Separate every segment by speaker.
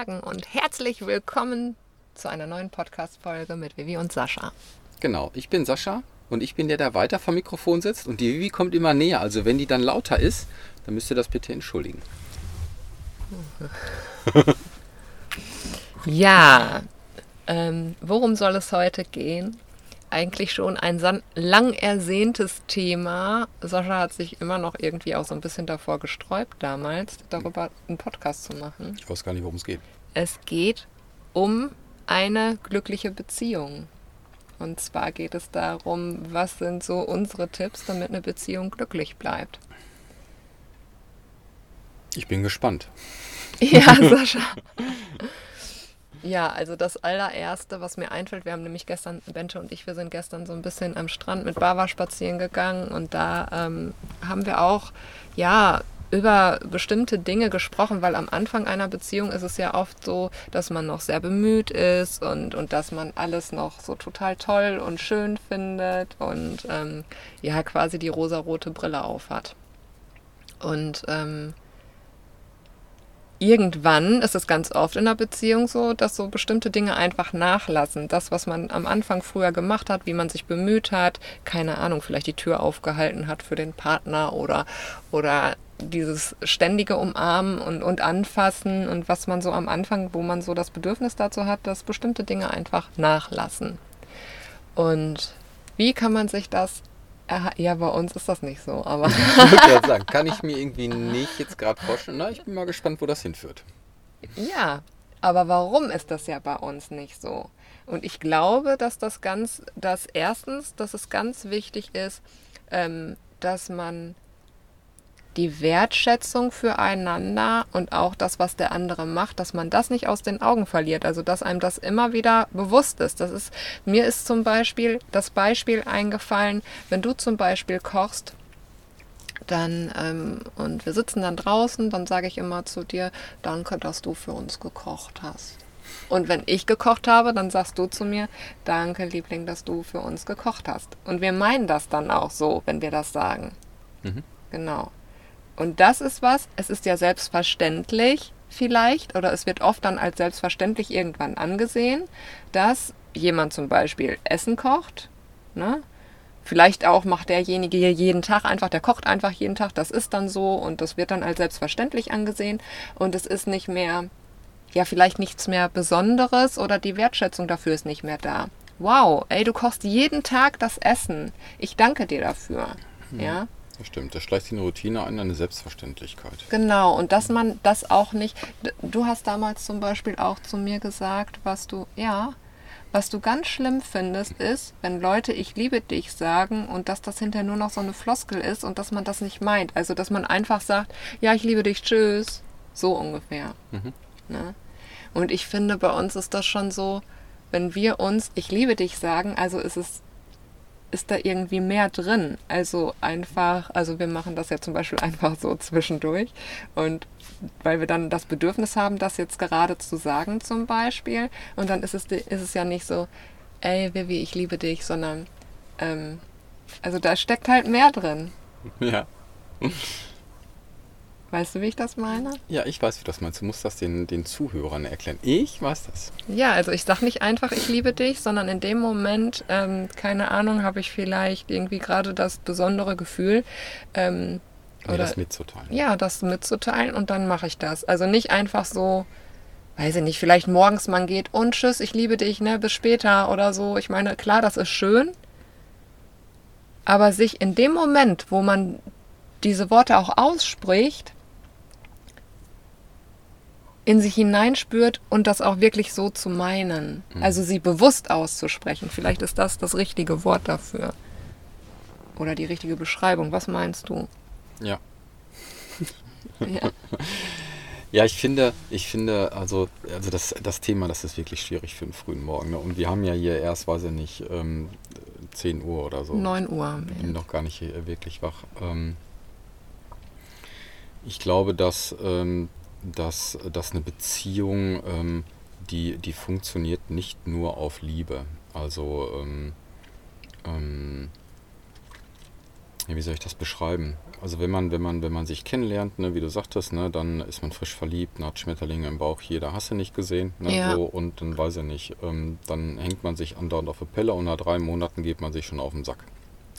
Speaker 1: Morgen und herzlich willkommen zu einer neuen Podcast-Folge mit Vivi und Sascha.
Speaker 2: Genau, ich bin Sascha und ich bin der, der weiter vom Mikrofon sitzt und die Vivi kommt immer näher. Also wenn die dann lauter ist, dann müsst ihr das bitte entschuldigen.
Speaker 1: ja, ähm, worum soll es heute gehen? Eigentlich schon ein lang ersehntes Thema. Sascha hat sich immer noch irgendwie auch so ein bisschen davor gesträubt, damals darüber einen Podcast zu machen.
Speaker 2: Ich weiß gar nicht, worum es geht.
Speaker 1: Es geht um eine glückliche Beziehung. Und zwar geht es darum, was sind so unsere Tipps, damit eine Beziehung glücklich bleibt.
Speaker 2: Ich bin gespannt.
Speaker 1: Ja, Sascha. Ja, also das allererste, was mir einfällt, wir haben nämlich gestern, Bente und ich, wir sind gestern so ein bisschen am Strand mit Bava spazieren gegangen und da ähm, haben wir auch, ja, über bestimmte Dinge gesprochen, weil am Anfang einer Beziehung ist es ja oft so, dass man noch sehr bemüht ist und, und dass man alles noch so total toll und schön findet und ähm, ja, quasi die rosarote Brille aufhat. Und ähm, irgendwann ist es ganz oft in einer Beziehung so, dass so bestimmte Dinge einfach nachlassen. Das, was man am Anfang früher gemacht hat, wie man sich bemüht hat, keine Ahnung, vielleicht die Tür aufgehalten hat für den Partner oder, oder dieses ständige Umarmen und, und Anfassen und was man so am Anfang, wo man so das Bedürfnis dazu hat, dass bestimmte Dinge einfach nachlassen. Und wie kann man sich das ja, bei uns ist das nicht so, aber.
Speaker 2: ich würde sagen, kann ich mir irgendwie nicht jetzt gerade vorstellen. Na, ich bin mal gespannt, wo das hinführt.
Speaker 1: Ja, aber warum ist das ja bei uns nicht so? Und ich glaube, dass das ganz, dass erstens, dass es ganz wichtig ist, ähm, dass man die Wertschätzung füreinander und auch das, was der andere macht, dass man das nicht aus den Augen verliert. Also, dass einem das immer wieder bewusst ist. Das ist, mir ist zum Beispiel das Beispiel eingefallen, wenn du zum Beispiel kochst, dann, ähm, und wir sitzen dann draußen, dann sage ich immer zu dir, danke, dass du für uns gekocht hast. Und wenn ich gekocht habe, dann sagst du zu mir, danke, Liebling, dass du für uns gekocht hast. Und wir meinen das dann auch so, wenn wir das sagen. Mhm. Genau. Und das ist was, es ist ja selbstverständlich vielleicht, oder es wird oft dann als selbstverständlich irgendwann angesehen, dass jemand zum Beispiel Essen kocht, ne? Vielleicht auch macht derjenige hier jeden Tag einfach, der kocht einfach jeden Tag, das ist dann so und das wird dann als selbstverständlich angesehen und es ist nicht mehr, ja, vielleicht nichts mehr Besonderes oder die Wertschätzung dafür ist nicht mehr da. Wow, ey, du kochst jeden Tag das Essen. Ich danke dir dafür. Hm. Ja.
Speaker 2: Das stimmt, da schleicht eine Routine ein, eine Selbstverständlichkeit.
Speaker 1: Genau, und dass man das auch nicht. Du hast damals zum Beispiel auch zu mir gesagt, was du, ja, was du ganz schlimm findest, ist, wenn Leute ich liebe dich sagen und dass das hinterher nur noch so eine Floskel ist und dass man das nicht meint. Also, dass man einfach sagt, ja, ich liebe dich, tschüss. So ungefähr. Mhm. Ne? Und ich finde, bei uns ist das schon so, wenn wir uns ich liebe dich sagen, also ist es ist da irgendwie mehr drin. Also einfach, also wir machen das ja zum Beispiel einfach so zwischendurch und weil wir dann das Bedürfnis haben, das jetzt gerade zu sagen zum Beispiel und dann ist es, ist es ja nicht so, ey Vivi, ich liebe dich, sondern ähm, also da steckt halt mehr drin.
Speaker 2: Ja.
Speaker 1: Weißt du, wie ich das meine?
Speaker 2: Ja, ich weiß, wie du das meinst. Du musst das den, den Zuhörern erklären. Ich weiß das.
Speaker 1: Ja, also ich sage nicht einfach, ich liebe dich, sondern in dem Moment, ähm, keine Ahnung, habe ich vielleicht irgendwie gerade das besondere Gefühl. Ähm,
Speaker 2: oder, das mitzuteilen.
Speaker 1: Ja, das mitzuteilen und dann mache ich das. Also nicht einfach so, weiß ich nicht, vielleicht morgens man geht und tschüss, ich liebe dich, ne, bis später oder so. Ich meine, klar, das ist schön. Aber sich in dem Moment, wo man diese Worte auch ausspricht, in sich hineinspürt und das auch wirklich so zu meinen. Mhm. Also sie bewusst auszusprechen. Vielleicht ist das das richtige Wort dafür. Oder die richtige Beschreibung. Was meinst du?
Speaker 2: Ja. ja. Ja, ich finde, ich finde, also, also das, das Thema, das ist wirklich schwierig für einen frühen Morgen. Ne? Und wir haben ja hier erst, weiß ich nicht, ähm, 10 Uhr oder so.
Speaker 1: 9 Uhr.
Speaker 2: Ich bin noch gar nicht wirklich wach. Ähm, ich glaube, dass ähm, dass, dass eine Beziehung, ähm, die, die funktioniert nicht nur auf Liebe. Also, ähm, ähm, wie soll ich das beschreiben? Also wenn man, wenn man, wenn man sich kennenlernt, ne, wie du sagtest, ne, dann ist man frisch verliebt, hat Schmetterlinge im Bauch, jeder hast du nicht gesehen, ne,
Speaker 1: Ja.
Speaker 2: so, und dann weiß ich nicht, ähm, dann hängt man sich andauernd auf die Pelle und nach drei Monaten geht man sich schon auf den Sack.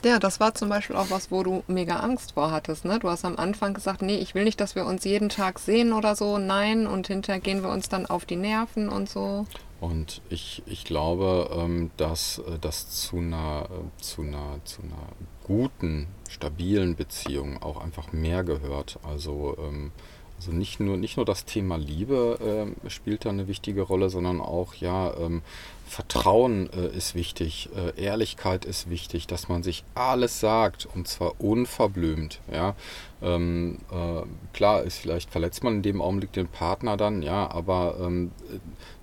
Speaker 1: Ja, das war zum Beispiel auch was, wo du mega Angst vor hattest. Ne? Du hast am Anfang gesagt, nee, ich will nicht, dass wir uns jeden Tag sehen oder so. Nein, und hinterher gehen wir uns dann auf die Nerven und so.
Speaker 2: Und ich, ich glaube, ähm, dass äh, das zu einer, äh, zu, einer, zu einer guten, stabilen Beziehung auch einfach mehr gehört. Also, ähm, also nicht, nur, nicht nur das Thema Liebe ähm, spielt da eine wichtige Rolle, sondern auch, ja, ähm, Vertrauen äh, ist wichtig, äh, Ehrlichkeit ist wichtig, dass man sich alles sagt und zwar unverblümt. Ja? Ähm, äh, klar, ist vielleicht verletzt man in dem Augenblick den Partner dann, ja, aber ähm,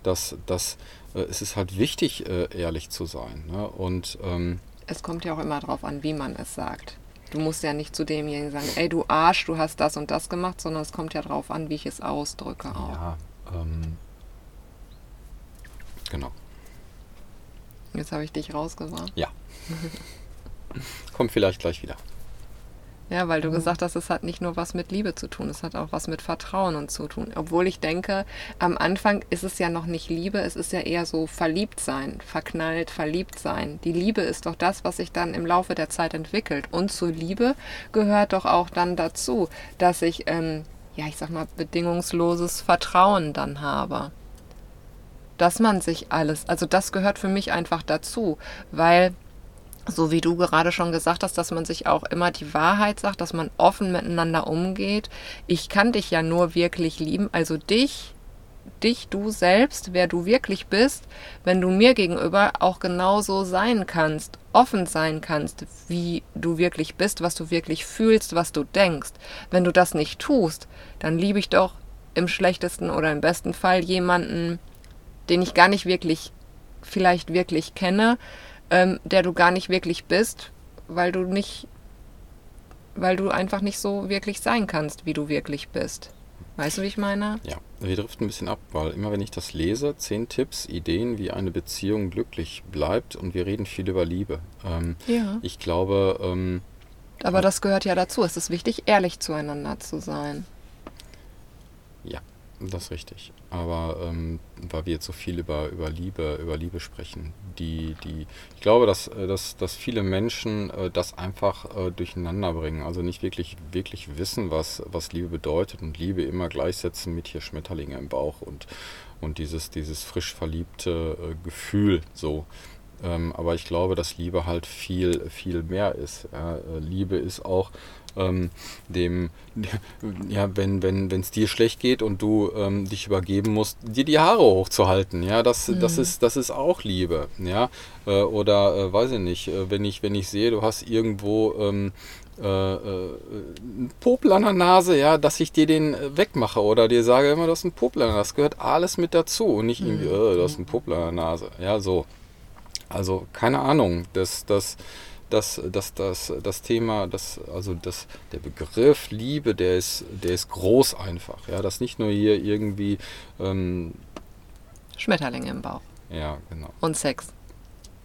Speaker 2: das, das, äh, es ist halt wichtig, äh, ehrlich zu sein. Ne? Und ähm,
Speaker 1: Es kommt ja auch immer drauf an, wie man es sagt. Du musst ja nicht zu demjenigen sagen, ey du Arsch, du hast das und das gemacht, sondern es kommt ja drauf an, wie ich es ausdrücke auch.
Speaker 2: ja, ähm, genau.
Speaker 1: Jetzt habe ich dich rausgebracht.
Speaker 2: Ja. Kommt vielleicht gleich wieder.
Speaker 1: Ja, weil du gesagt hast, es hat nicht nur was mit Liebe zu tun, es hat auch was mit Vertrauen und zu tun. Obwohl ich denke, am Anfang ist es ja noch nicht Liebe, es ist ja eher so verliebt sein, verknallt, verliebt sein. Die Liebe ist doch das, was sich dann im Laufe der Zeit entwickelt. Und zur Liebe gehört doch auch dann dazu, dass ich, ähm, ja, ich sag mal, bedingungsloses Vertrauen dann habe. Dass man sich alles, also das gehört für mich einfach dazu, weil so wie du gerade schon gesagt hast, dass man sich auch immer die Wahrheit sagt, dass man offen miteinander umgeht. Ich kann dich ja nur wirklich lieben, also dich, dich, du selbst, wer du wirklich bist, wenn du mir gegenüber auch genauso sein kannst, offen sein kannst, wie du wirklich bist, was du wirklich fühlst, was du denkst. Wenn du das nicht tust, dann liebe ich doch im schlechtesten oder im besten Fall jemanden, den ich gar nicht wirklich, vielleicht wirklich kenne, ähm, der du gar nicht wirklich bist, weil du nicht, weil du einfach nicht so wirklich sein kannst, wie du wirklich bist. Weißt du, wie ich meine?
Speaker 2: Ja, wir driften ein bisschen ab, weil immer wenn ich das lese, zehn Tipps, Ideen, wie eine Beziehung glücklich bleibt und wir reden viel über Liebe. Ähm,
Speaker 1: Ja.
Speaker 2: ich glaube, ähm,
Speaker 1: Aber das gehört ja dazu. Es ist wichtig, ehrlich zueinander zu sein.
Speaker 2: ja, das ist richtig. Aber ähm, weil wir jetzt so viel über, über Liebe, über Liebe sprechen, die, die, ich glaube, dass, äh, dass, dass viele Menschen äh, das einfach äh, durcheinander bringen. Also nicht wirklich, wirklich wissen, was, was Liebe bedeutet und Liebe immer gleichsetzen mit hier Schmetterlinge im Bauch und, und dieses, dieses frisch verliebte äh, Gefühl so. Ähm, aber ich glaube, dass Liebe halt viel, viel mehr ist. Äh, Liebe ist auch ähm, dem, ja, wenn wenn wenn, es dir schlecht geht und du ähm, dich übergeben musst, dir die Haare hochzuhalten, ja, das, das ist, das ist auch Liebe, ja. Äh, oder äh, weiß ich nicht, äh, wenn ich, wenn ich sehe, du hast irgendwo ähm, äh, äh, einen Popel an der Nase, ja, dass ich dir den äh, wegmache oder dir sage immer, du hast einen Popel an der Nase. Das gehört alles mit dazu und nicht irgendwie, äh, du hast einen Popel an der Nase. Ja, so. Also keine Ahnung, das, das, das, das, das, das Thema, das, also das, der Begriff Liebe, der ist, der ist groß einfach. Ja, das nicht nur hier irgendwie, ähm,
Speaker 1: Schmetterlinge im Bauch.
Speaker 2: ja, genau.
Speaker 1: Und Sex.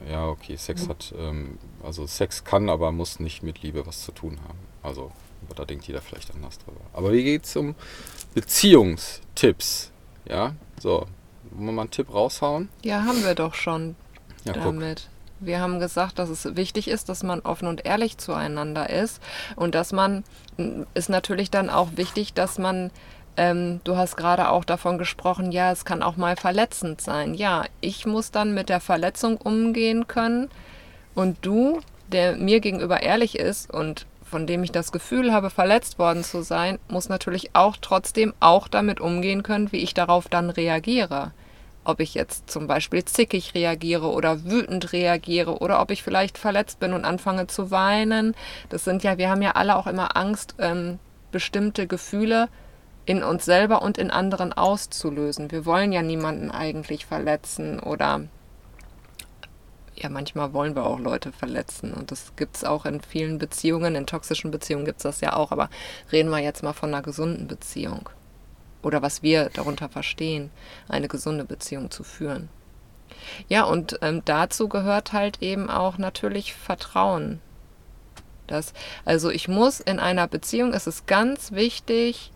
Speaker 2: Ja, okay, Sex hat, ähm, also Sex kann, aber muss nicht mit Liebe was zu tun haben. Also, aber da denkt jeder vielleicht anders drüber. Aber wie geht's um Beziehungstipps? Ja, so, wollen wir mal einen Tipp raushauen?
Speaker 1: Ja, haben wir doch schon
Speaker 2: Ja, guck.
Speaker 1: Wir haben gesagt, dass es wichtig ist, dass man offen und ehrlich zueinander ist und dass man, ist natürlich dann auch wichtig, dass man, ähm, du hast gerade auch davon gesprochen, ja, es kann auch mal verletzend sein. Ja, ich muss dann mit der Verletzung umgehen können und du, der mir gegenüber ehrlich ist und von dem ich das Gefühl habe, verletzt worden zu sein, muss natürlich auch trotzdem auch damit umgehen können, wie ich darauf dann reagiere ob ich jetzt zum Beispiel zickig reagiere oder wütend reagiere oder ob ich vielleicht verletzt bin und anfange zu weinen. Das sind ja, wir haben ja alle auch immer Angst, ähm, bestimmte Gefühle in uns selber und in anderen auszulösen. Wir wollen ja niemanden eigentlich verletzen oder ja, manchmal wollen wir auch Leute verletzen und das gibt es auch in vielen Beziehungen, in toxischen Beziehungen gibt es das ja auch, aber reden wir jetzt mal von einer gesunden Beziehung oder was wir darunter verstehen, eine gesunde Beziehung zu führen. Ja, und ähm, dazu gehört halt eben auch natürlich Vertrauen. Das, also ich muss in einer Beziehung, es ist ganz wichtig,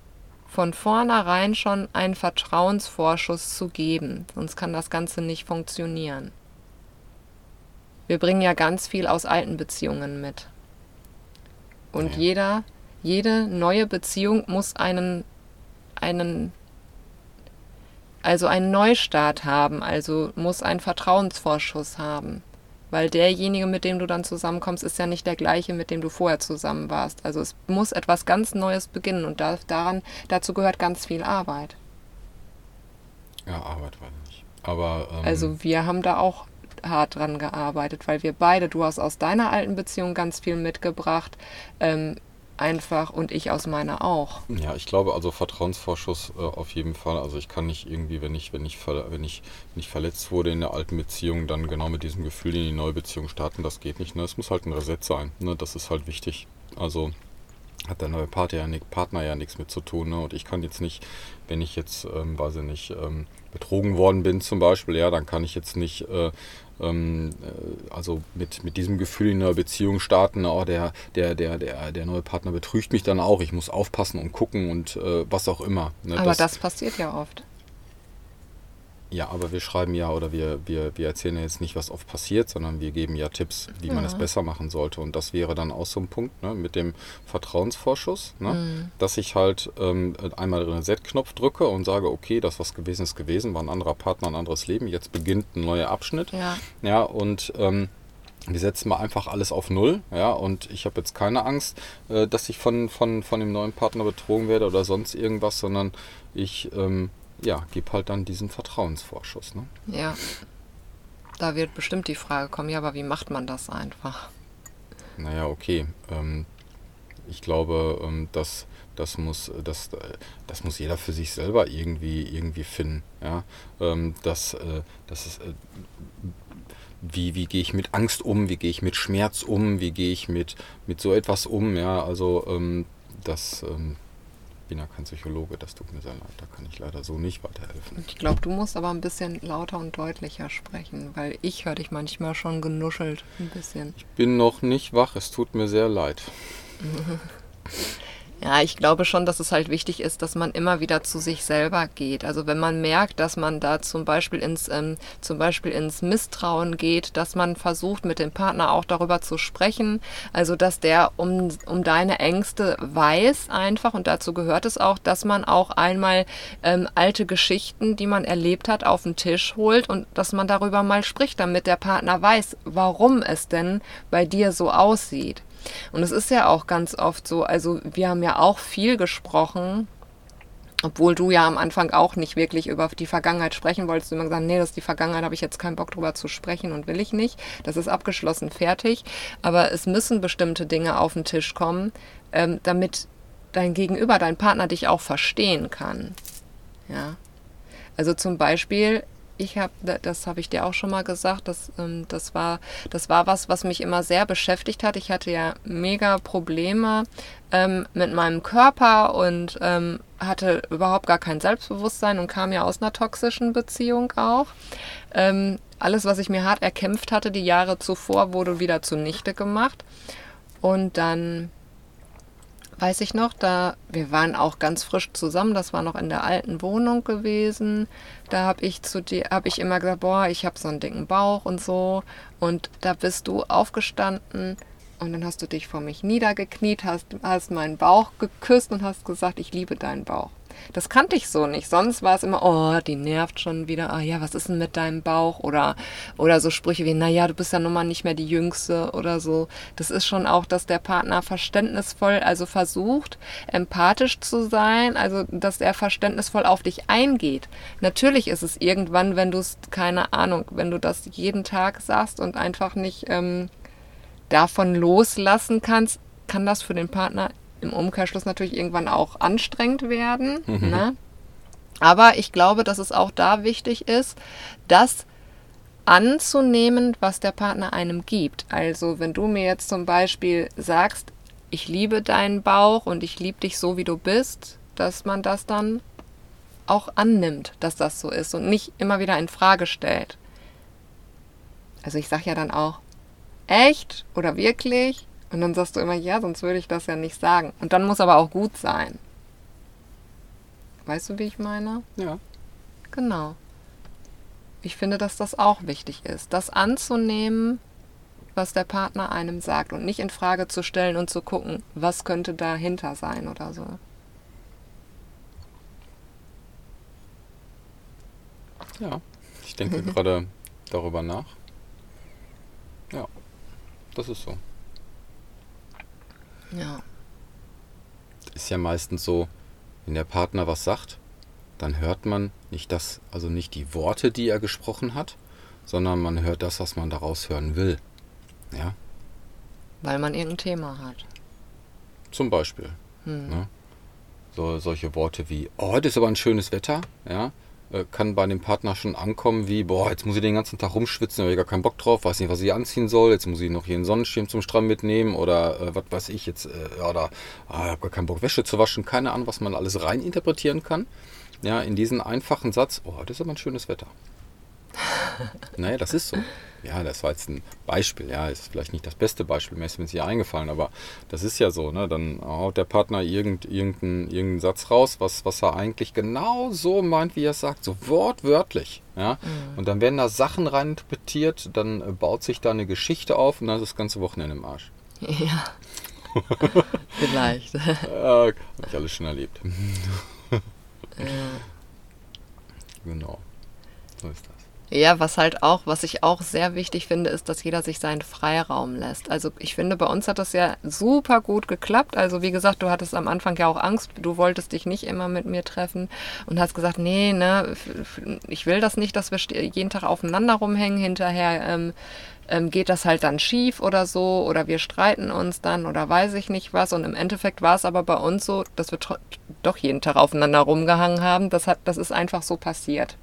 Speaker 1: von vornherein schon einen Vertrauensvorschuss zu geben, sonst kann das Ganze nicht funktionieren. Wir bringen ja ganz viel aus alten Beziehungen mit. Und jeder, jede neue Beziehung muss einen, einen, also einen Neustart haben, also muss einen Vertrauensvorschuss haben. Weil derjenige, mit dem du dann zusammenkommst, ist ja nicht der gleiche, mit dem du vorher zusammen warst. Also es muss etwas ganz Neues beginnen und da, daran, dazu gehört ganz viel Arbeit.
Speaker 2: Ja, Arbeit ich nicht. Aber ähm,
Speaker 1: Also wir haben da auch hart dran gearbeitet, weil wir beide, du hast aus deiner alten Beziehung ganz viel mitgebracht, ähm, einfach und ich aus meiner auch.
Speaker 2: Ja, ich glaube also Vertrauensvorschuss äh, auf jeden Fall. Also ich kann nicht irgendwie, wenn ich, wenn ich, wenn ich, wenn verletzt wurde in der alten Beziehung, dann genau mit diesem Gefühl in die neue Beziehung starten. Das geht nicht. Ne? Es muss halt ein Reset sein. Ne? Das ist halt wichtig. Also hat der neue Partner ja, nick- Partner ja nichts mit zu tun. Ne? Und ich kann jetzt nicht, wenn ich jetzt, ähm, weiß ich nicht, ähm, betrogen worden bin zum Beispiel, ja, dann kann ich jetzt nicht äh, ähm, äh, also mit, mit diesem Gefühl in einer Beziehung starten, oh, der, der, der, der, der neue Partner betrügt mich dann auch, ich muss aufpassen und gucken und äh, was auch immer. Ne?
Speaker 1: Aber das passiert ja oft.
Speaker 2: Ja, aber wir schreiben ja oder wir, wir, wir erzählen ja jetzt nicht, was oft passiert, sondern wir geben ja Tipps, wie man
Speaker 1: Ja.
Speaker 2: es besser machen sollte. Und das wäre dann auch so ein Punkt ne, mit dem Vertrauensvorschuss, ne,
Speaker 1: Mhm.
Speaker 2: dass ich halt ähm, einmal den Reset-Knopf drücke und sage, okay, das, was gewesen ist, gewesen, war ein anderer Partner, ein anderes Leben, jetzt beginnt ein neuer Abschnitt.
Speaker 1: Ja.
Speaker 2: Ja, und ähm, wir setzen mal einfach alles auf Null. Ja, und ich habe jetzt keine Angst, äh, dass ich von, von, von dem neuen Partner betrogen werde oder sonst irgendwas, sondern ich ähm, ja, gebe halt dann diesen Vertrauensvorschuss. Ne?
Speaker 1: Ja. Da wird bestimmt die Frage kommen, ja, aber wie macht man das einfach?
Speaker 2: Naja, okay. Ähm, ich glaube, ähm, dass das muss, das, das muss jeder für sich selber irgendwie, irgendwie finden. Ja? Ähm, das, äh, das ist, äh, wie, wie gehe ich mit Angst um, wie gehe ich mit Schmerz um, wie gehe ich mit, mit so etwas um. Ja? Also ähm, das ähm, bin ja kein Psychologe, das tut mir sehr leid, da kann ich leider so nicht weiterhelfen.
Speaker 1: Ich glaube, du musst aber ein bisschen lauter und deutlicher sprechen, weil ich höre dich manchmal schon genuschelt ein bisschen.
Speaker 2: Ich bin noch nicht wach, es tut mir sehr leid.
Speaker 1: Ja, ich glaube schon, dass es halt wichtig ist, dass man immer wieder zu sich selber geht. Also wenn man merkt, dass man da zum Beispiel ins, ähm, zum Beispiel ins Misstrauen geht, dass man versucht, mit dem Partner auch darüber zu sprechen. Also dass der um, um deine Ängste weiß einfach und dazu gehört es auch, dass man auch einmal ähm, alte Geschichten, die man erlebt hat, auf den Tisch holt und dass man darüber mal spricht, damit der Partner weiß, warum es denn bei dir so aussieht. Und es ist ja auch ganz oft so, also wir haben ja auch viel gesprochen, obwohl du ja am Anfang auch nicht wirklich über die Vergangenheit sprechen wolltest. Du immer gesagt, nee, das ist die Vergangenheit, habe ich jetzt keinen Bock drüber zu sprechen und will ich nicht. Das ist abgeschlossen, fertig. Aber es müssen bestimmte Dinge auf den Tisch kommen, ähm, damit dein Gegenüber, dein Partner dich auch verstehen kann. Ja. Also zum Beispiel, ich habe, das habe ich dir auch schon mal gesagt, das, ähm, das, war, das war was, was mich immer sehr beschäftigt hat. Ich hatte ja mega Probleme ähm, mit meinem Körper und ähm, hatte überhaupt gar kein Selbstbewusstsein und kam ja aus einer toxischen Beziehung auch. Ähm, alles, was ich mir hart erkämpft hatte, die Jahre zuvor, wurde wieder zunichte gemacht. Und dann weiß ich noch, da wir waren auch ganz frisch zusammen, das war noch in der alten Wohnung gewesen. Da habe ich zu dir habe ich immer gesagt, boah, ich habe so einen dicken Bauch und so und da bist du aufgestanden und dann hast du dich vor mich niedergekniet, hast hast meinen Bauch geküsst und hast gesagt, ich liebe deinen Bauch. Das kannte ich so nicht. Sonst war es immer, oh, die nervt schon wieder. Ah ja, was ist denn mit deinem Bauch? Oder, oder so Sprüche wie, naja, du bist ja nun mal nicht mehr die Jüngste oder so. Das ist schon auch, dass der Partner verständnisvoll, also versucht, empathisch zu sein, also dass er verständnisvoll auf dich eingeht. Natürlich ist es irgendwann, wenn du es, keine Ahnung, wenn du das jeden Tag sagst und einfach nicht ähm, davon loslassen kannst, kann das für den Partner im Umkehrschluss natürlich irgendwann auch anstrengend werden.
Speaker 2: Mhm.
Speaker 1: Ne? Aber ich glaube, dass es auch da wichtig ist, das anzunehmen, was der Partner einem gibt. Also wenn du mir jetzt zum Beispiel sagst, ich liebe deinen Bauch und ich liebe dich so, wie du bist, dass man das dann auch annimmt, dass das so ist und nicht immer wieder in Frage stellt. Also ich sage ja dann auch, echt oder wirklich? Und dann sagst du immer, ja, sonst würde ich das ja nicht sagen. Und dann muss aber auch gut sein. Weißt du, wie ich meine?
Speaker 2: Ja.
Speaker 1: Genau. Ich finde, dass das auch wichtig ist, das anzunehmen, was der Partner einem sagt und nicht in Frage zu stellen und zu gucken, was könnte dahinter sein oder so.
Speaker 2: Ja, ich denke gerade darüber nach. Ja, das ist so.
Speaker 1: Ja.
Speaker 2: Ist ja meistens so, wenn der Partner was sagt, dann hört man nicht das, also nicht die Worte, die er gesprochen hat, sondern man hört das, was man daraus hören will. Ja,
Speaker 1: Weil man irgendein Thema hat.
Speaker 2: zum Beispiel.
Speaker 1: Hm.
Speaker 2: Ne? So, solche Worte wie, oh, heute ist aber ein schönes Wetter, ja, kann bei dem Partner schon ankommen wie, boah, jetzt muss ich den ganzen Tag rumschwitzen, habe ich gar keinen Bock drauf, weiß nicht, was ich anziehen soll, jetzt muss ich noch hier einen Sonnenschirm zum Strand mitnehmen oder äh, was weiß ich jetzt, äh, oder ah, ich habe gar keinen Bock Wäsche zu waschen, keine Ahnung, was man alles rein interpretieren kann. Ja, in diesen einfachen Satz, oh, heute ist aber ein schönes Wetter. naja, das ist so. Ja, das war jetzt ein Beispiel, ja, ist vielleicht nicht das beste Beispiel, mir ist mir jetzt hier eingefallen, aber das ist ja so, ne? Dann haut der Partner irgend, irgendeinen, irgendeinen Satz raus, was, was er eigentlich genau so meint, wie er es sagt, so wortwörtlich, ja. Und dann werden da Sachen rein interpretiert, dann äh, baut sich da eine Geschichte auf und dann ist das ganze Wochenende im Arsch.
Speaker 1: Ja. Vielleicht.
Speaker 2: Äh, Habe ich alles schon erlebt. Genau. So ist das.
Speaker 1: Ja, was halt auch, was ich auch sehr wichtig finde, ist, dass jeder sich seinen Freiraum lässt. Also ich finde, bei uns hat das ja super gut geklappt. Also wie gesagt, du hattest am Anfang ja auch Angst, du wolltest dich nicht immer mit mir treffen und hast gesagt, nee, ne, ich will das nicht, dass wir jeden Tag aufeinander rumhängen. Hinterher ähm, ähm, geht das halt dann schief oder so oder wir streiten uns dann oder weiß ich nicht was. Und im Endeffekt war es aber bei uns so, dass wir doch jeden Tag aufeinander rumgehangen haben. Das, hat, das ist einfach so passiert.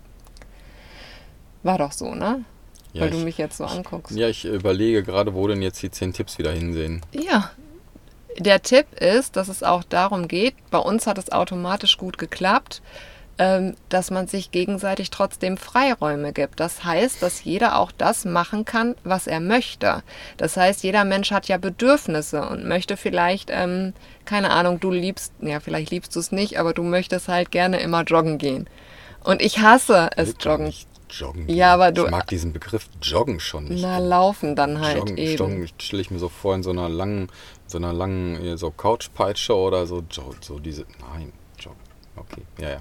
Speaker 1: War doch so, ne?
Speaker 2: Ja,
Speaker 1: Weil du
Speaker 2: ich,
Speaker 1: mich jetzt so anguckst.
Speaker 2: ja, ich überlege gerade, wo denn jetzt die 10 Tipps wieder hinsehen.
Speaker 1: Ja. Der Tipp ist, dass es auch darum geht, bei uns hat es automatisch gut geklappt, ähm, dass man sich gegenseitig trotzdem Freiräume gibt. Das heißt, dass jeder auch das machen kann, was er möchte. Das heißt, jeder Mensch hat ja Bedürfnisse und möchte vielleicht, ähm, keine Ahnung, du liebst, ja, vielleicht liebst du es nicht, aber du möchtest halt gerne immer joggen gehen. Und ich hasse es,
Speaker 2: gar
Speaker 1: joggen.
Speaker 2: joggen.
Speaker 1: Ja, aber du-
Speaker 2: Ich mag diesen Begriff Joggen schon nicht.
Speaker 1: Na, laufen dann halt
Speaker 2: Joggen,
Speaker 1: eben.
Speaker 2: Joggen stelle ich mir so vor in so einer langen, so einer langen so Couchpeitsche oder so, so diese. Nein, Joggen. Okay, ja, ja.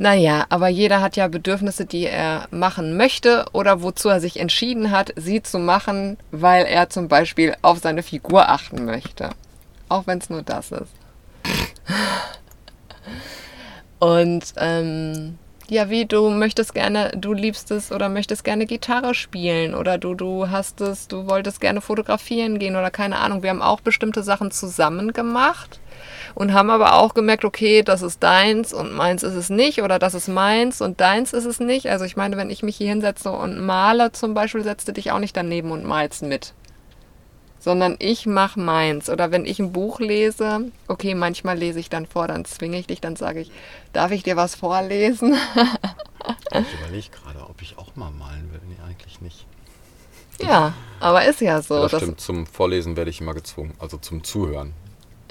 Speaker 1: Naja, aber jeder hat ja Bedürfnisse, die er machen möchte oder wozu er sich entschieden hat, sie zu machen, weil er zum Beispiel auf seine Figur achten möchte. Auch wenn es nur das ist. Und ähm, ja, wie du möchtest gerne, du liebst es oder möchtest gerne Gitarre spielen oder du, du hast es, du wolltest gerne fotografieren gehen oder keine Ahnung. Wir haben auch bestimmte Sachen zusammen gemacht und haben aber auch gemerkt, okay, das ist deins und meins ist es nicht oder das ist meins und deins ist es nicht. Also ich meine, wenn ich mich hier hinsetze und male zum Beispiel, setzt du dich auch nicht daneben und malst mit. Sondern ich mache meins. Oder wenn ich ein Buch lese, okay, manchmal lese ich dann vor, dann zwinge ich dich, dann sage ich, darf ich dir was vorlesen?
Speaker 2: Ich überlege gerade, ob ich auch mal malen will. Nee, eigentlich nicht.
Speaker 1: ja, aber ist ja so.
Speaker 2: ja, das stimmt, zum Vorlesen werde ich immer gezwungen. Also zum Zuhören.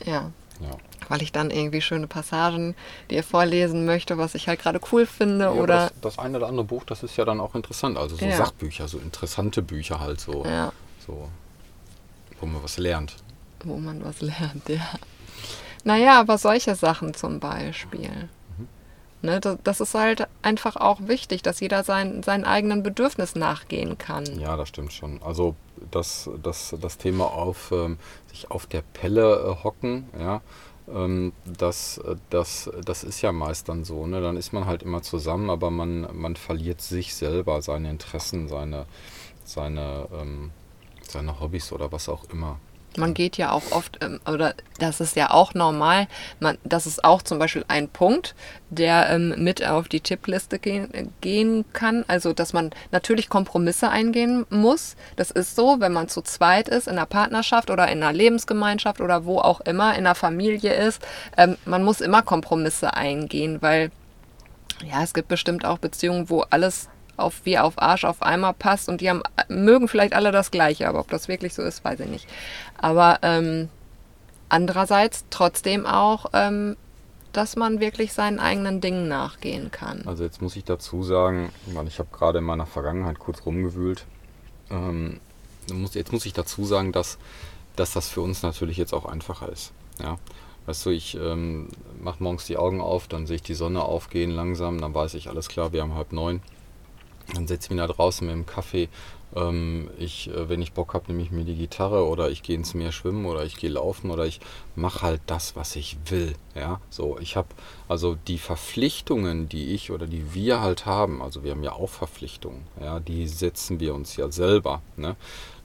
Speaker 1: ja,
Speaker 2: Ja.
Speaker 1: weil ich dann irgendwie schöne Passagen dir vorlesen möchte, was ich halt gerade cool finde.
Speaker 2: Ja,
Speaker 1: oder
Speaker 2: das, das eine oder andere Buch, das ist ja dann auch interessant. Also so. Sachbücher, so interessante Bücher halt so.
Speaker 1: ja,
Speaker 2: so wo man was lernt.
Speaker 1: wo man was lernt, ja. Naja, aber solche Sachen zum Beispiel. Ne, das, das ist halt einfach auch wichtig, dass jeder sein, seinen eigenen Bedürfnis nachgehen kann.
Speaker 2: Ja, das stimmt schon. Also das, das, das Thema auf ähm, sich auf der Pelle äh, hocken, ja, ähm, das, äh, das, das ist ja meist dann so. Ne? Dann ist man halt immer zusammen, aber man, man verliert sich selber, seine Interessen, seine, seine, ähm, seine Hobbys oder was auch immer.
Speaker 1: Man geht ja auch oft, ähm, oder das ist ja auch normal, man, das ist auch zum Beispiel ein Punkt, der ähm, mit auf die Tippliste gehen, äh, gehen kann. Also, dass man natürlich Kompromisse eingehen muss. Das ist so, wenn man zu zweit ist, in einer Partnerschaft oder in einer Lebensgemeinschaft oder wo auch immer, in einer Familie ist. Ähm, man muss immer Kompromisse eingehen, weil ja, es gibt bestimmt auch Beziehungen, wo alles auf wie auf Arsch auf einmal passt und die haben, mögen vielleicht alle das Gleiche, aber ob das wirklich so ist, weiß ich nicht. Aber ähm, andererseits trotzdem auch, ähm, dass man wirklich seinen eigenen Dingen nachgehen kann.
Speaker 2: Also jetzt muss ich dazu sagen, weil ich habe gerade in meiner Vergangenheit kurz rumgewühlt, ähm, jetzt muss ich dazu sagen, dass, dass das für uns natürlich jetzt auch einfacher ist. Ja? Weißt du, ich ähm, mache morgens die Augen auf, dann sehe ich die Sonne aufgehen langsam, dann weiß ich, alles klar, wir haben halb neun. Dann setze ich mich da draußen mit dem Kaffee. Ähm, ich, äh, wenn ich Bock habe, nehme ich mir die Gitarre oder ich gehe ins Meer schwimmen oder ich gehe laufen oder ich mache halt das, was ich will. Ja, so ich habe also die Verpflichtungen, die ich oder die wir halt haben. Also wir haben ja auch Verpflichtungen. Ja, die setzen wir uns ja selber. Ne?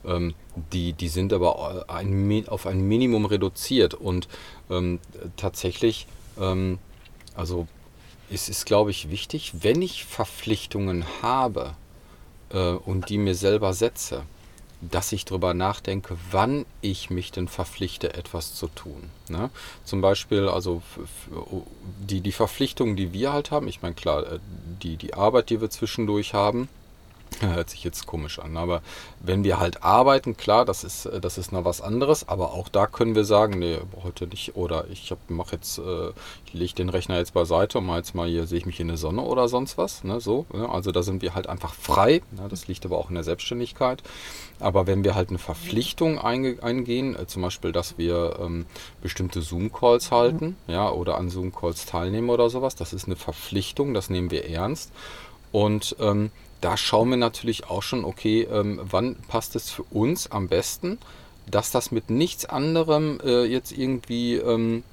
Speaker 2: Ähm, die, die sind aber ein, auf ein Minimum reduziert und ähm, tatsächlich, ähm, also es ist, glaube ich, wichtig, wenn ich Verpflichtungen habe äh, und die mir selber setze, dass ich darüber nachdenke, wann ich mich denn verpflichte, etwas zu tun. Ne? Zum Beispiel, also die, die Verpflichtungen, die wir halt haben, ich meine, klar, äh, die, die Arbeit, die wir zwischendurch haben, Hört sich jetzt komisch an, aber wenn wir halt arbeiten, klar, das ist, äh, das ist noch was anderes, aber auch da können wir sagen, nee, heute nicht, oder ich mache jetzt, äh, ich lege den Rechner jetzt beiseite und mal jetzt mal hier sehe ich mich in der Sonne oder sonst was, ne, so, ne, also da sind wir halt einfach frei, ne, das liegt aber auch in der Selbstständigkeit, aber wenn wir halt eine Verpflichtung einge eingehen, äh, zum Beispiel, dass wir ähm, bestimmte Zoom-Calls halten, ja, oder an Zoom-Calls teilnehmen oder sowas, das ist eine Verpflichtung, das nehmen wir ernst. Und ähm, da schauen wir natürlich auch schon, okay, ähm, wann passt es für uns am besten, dass das mit nichts anderem äh, jetzt irgendwie ähm,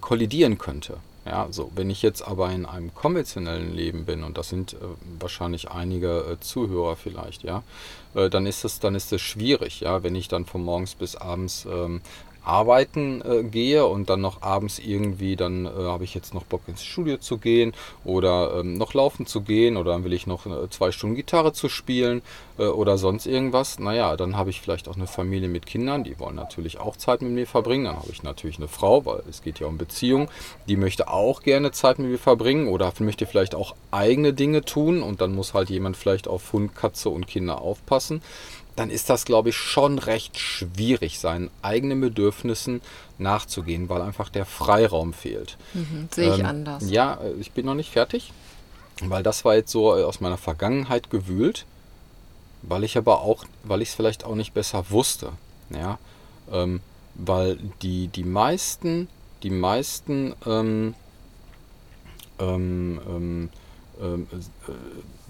Speaker 2: kollidieren könnte. Ja, so, wenn ich jetzt aber in einem konventionellen Leben bin, und das sind äh, wahrscheinlich einige äh, Zuhörer vielleicht, ja, äh, dann ist es, dann ist es schwierig, ja, wenn ich dann von morgens bis abends ähm, arbeiten äh, gehe und dann noch abends irgendwie, dann äh, habe ich jetzt noch Bock ins Studio zu gehen oder ähm, noch laufen zu gehen oder dann will ich noch äh, zwei Stunden Gitarre zu spielen äh, oder sonst irgendwas. Naja, dann habe ich vielleicht auch eine Familie mit Kindern, die wollen natürlich auch Zeit mit mir verbringen. Dann habe ich natürlich eine Frau, weil es geht ja um Beziehung, die möchte auch gerne Zeit mit mir verbringen oder möchte vielleicht auch eigene Dinge tun und dann muss halt jemand vielleicht auf Hund, Katze und Kinder aufpassen dann ist das, glaube ich, schon recht schwierig, seinen eigenen Bedürfnissen nachzugehen, weil einfach der Freiraum fehlt.
Speaker 1: Mhm, sehe ich ähm, anders.
Speaker 2: Ja, äh, ich bin noch nicht fertig, weil das war jetzt so äh, aus meiner Vergangenheit gewühlt, weil ich aber auch, weil ich es vielleicht auch nicht besser wusste. Ja, ähm, weil die, die meisten, die meisten ähm, ähm, ähm, ähm äh,